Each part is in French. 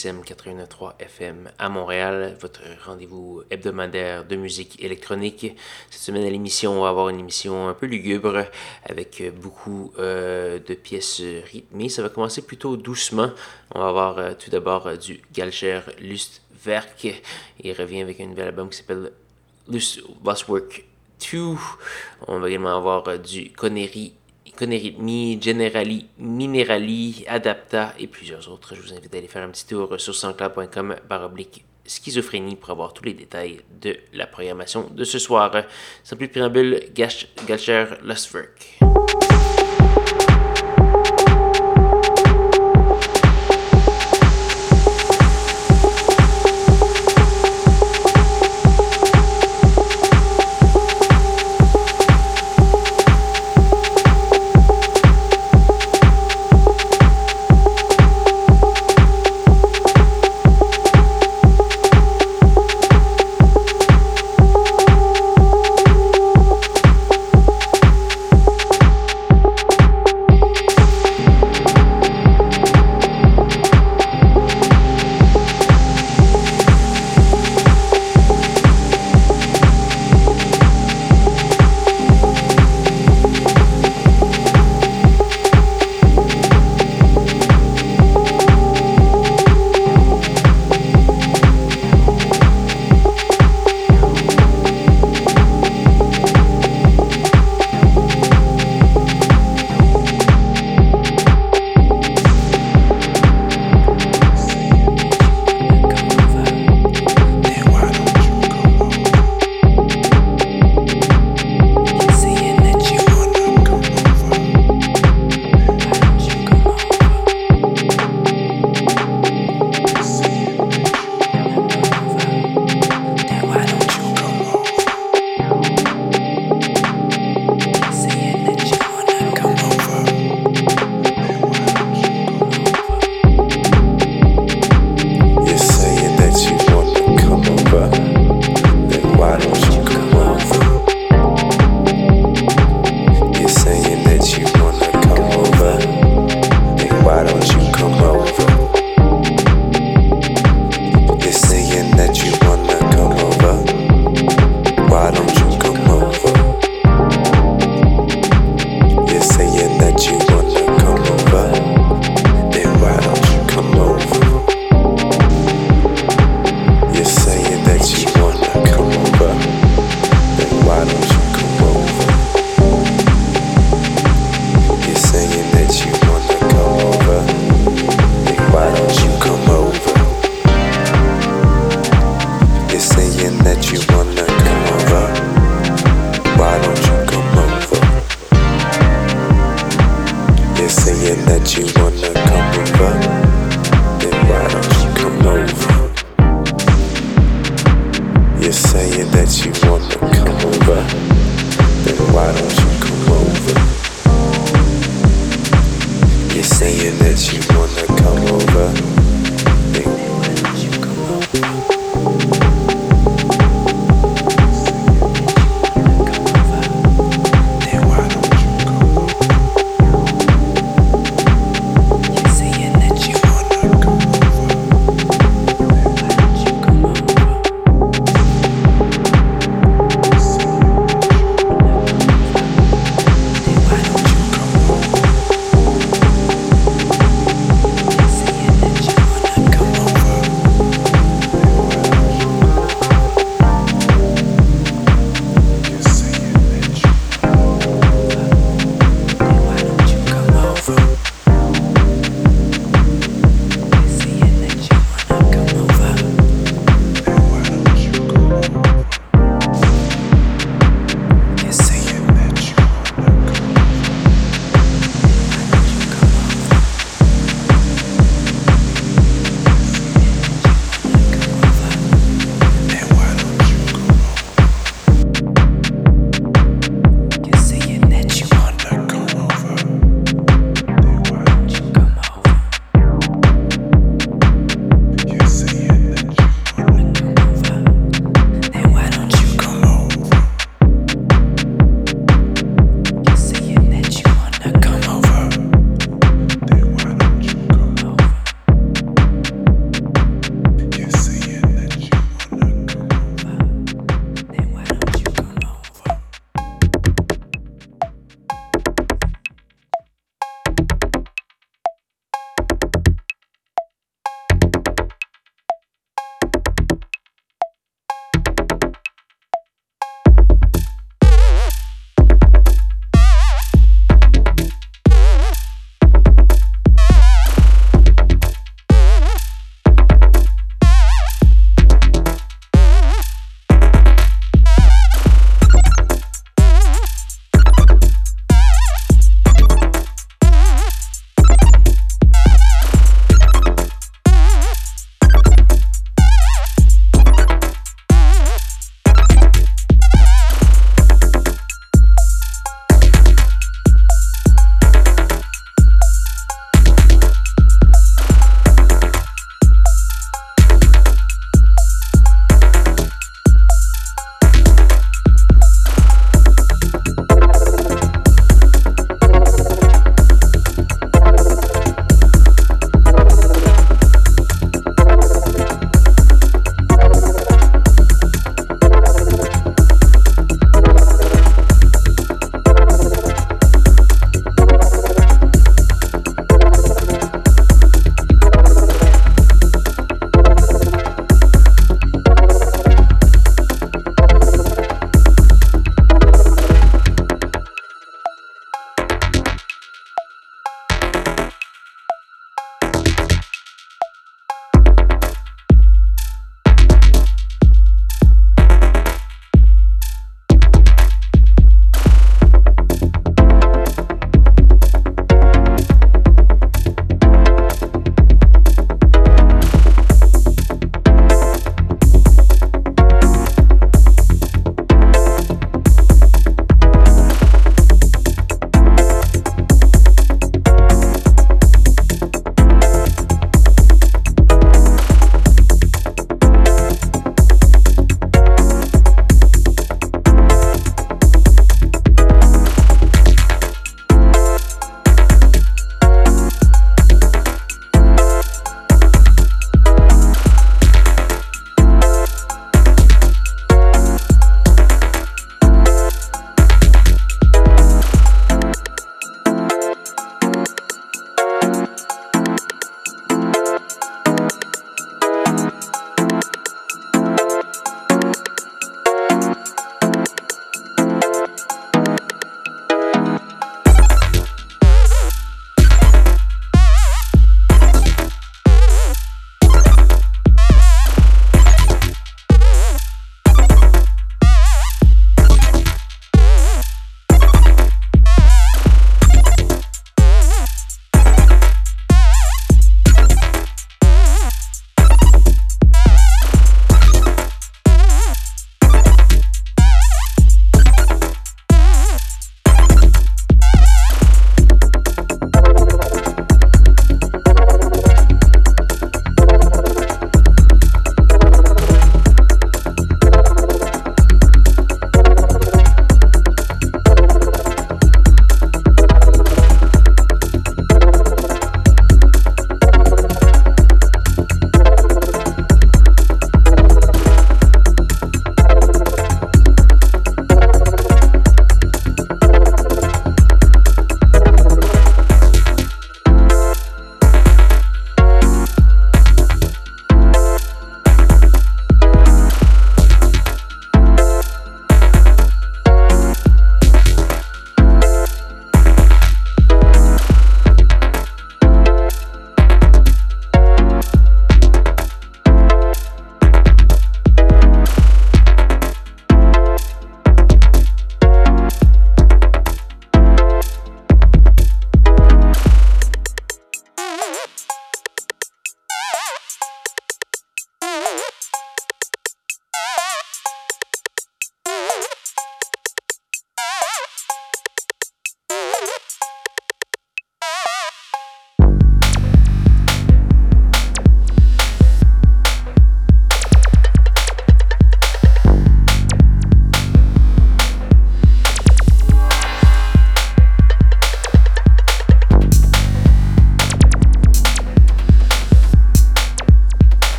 CISM 89.3 FM à Montréal, votre rendez-vous hebdomadaire de musique électronique. Cette semaine à l'émission, on va avoir une émission un peu lugubre avec beaucoup euh, de pièces rythmées. Ça va commencer plutôt doucement. On va avoir euh, tout d'abord euh, du Galcher Lustwerk. Il revient avec un nouvel album qui s'appelle Lustwork 2. On va également avoir du Connery Conerythmie, Generali, Minerali, Adapta et plusieurs autres. Je vous invite à aller faire un petit tour sur sanscloud.com baroblique schizophrénie pour avoir tous les détails de la programmation de ce soir. Sans plus de préambule, Galcher Lustwerk.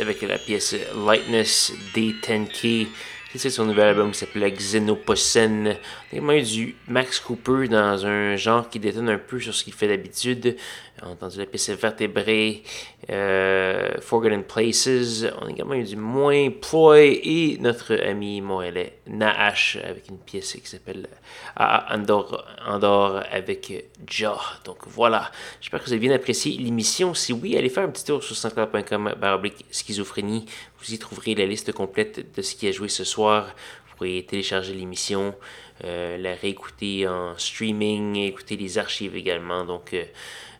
Avec la pièce Lightness D10K. C'est son nouvel album qui s'appelle Xenopocène. On a eu du Max Cooper dans un genre qui détonne un peu sur ce qu'il fait d'habitude. On a entendu la pièce Vertébré, euh, Forgotten Places. On a également eu du Moins Ploy et notre ami montréalais Naash avec une pièce qui s'appelle Andor, Andor avec Ja. Donc voilà, j'espère que vous avez bien apprécié l'émission. Si oui, allez faire un petit tour sur sanscloud.com baroblique schizophrénie. Vous y trouverez la liste complète de ce qui a joué ce soir. Vous pourrez télécharger l'émission, euh, la réécouter en streaming, écouter les archives également. Euh,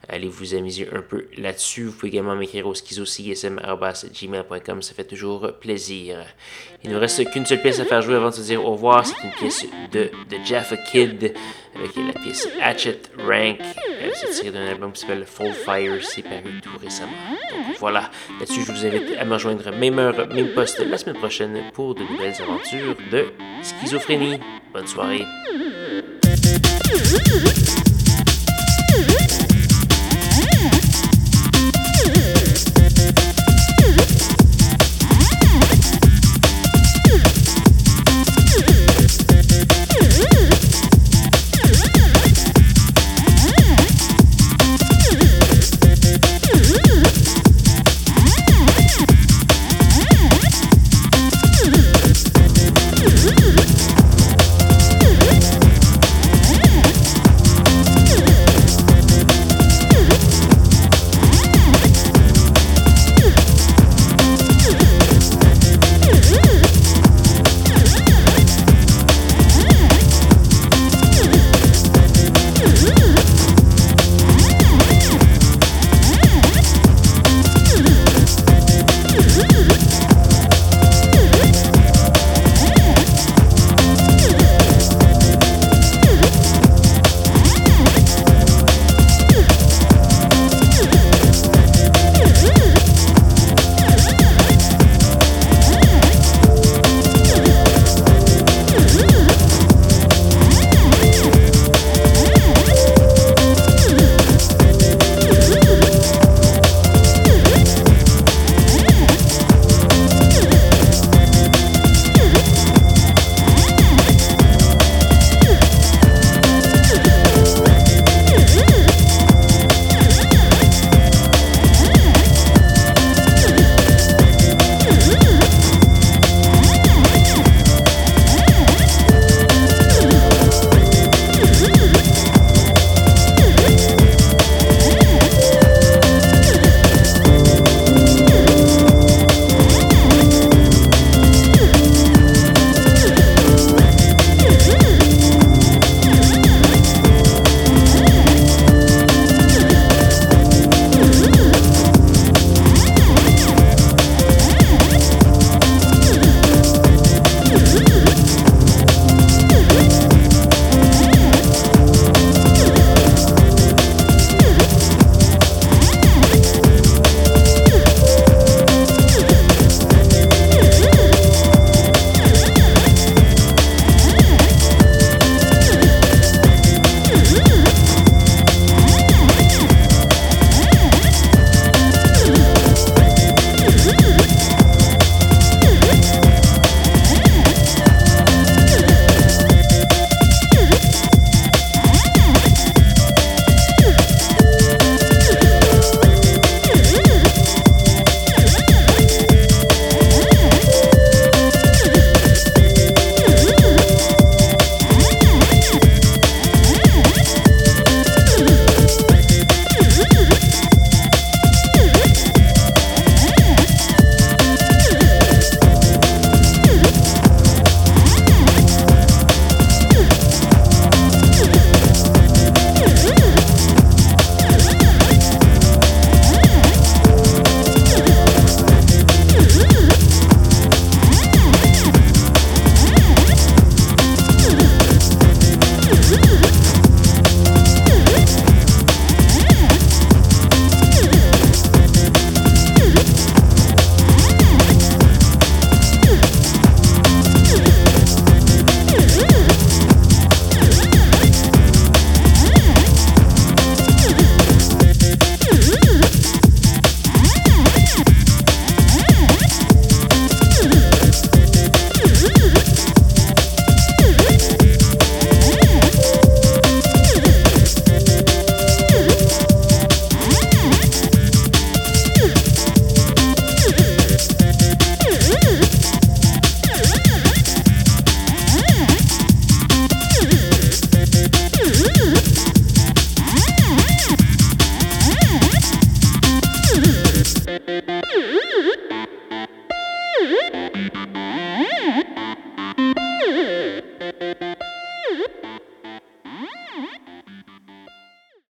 Allez vous amuser un peu là-dessus. Vous pouvez également m'écrire au schizocism.gmail.com. Ça fait toujours plaisir. Il ne nous reste qu'une seule pièce à faire jouer avant de se dire au revoir. C'est une pièce de, de Jaffa Kid avec la pièce Hatchet Rank. C'est tiré d'un album qui s'appelle Full Fire. C'est paru tout récemment. Donc voilà. Là-dessus, je vous invite à me rejoindre même heure, même poste la semaine prochaine pour de nouvelles aventures de schizophrénie. Bonne soirée.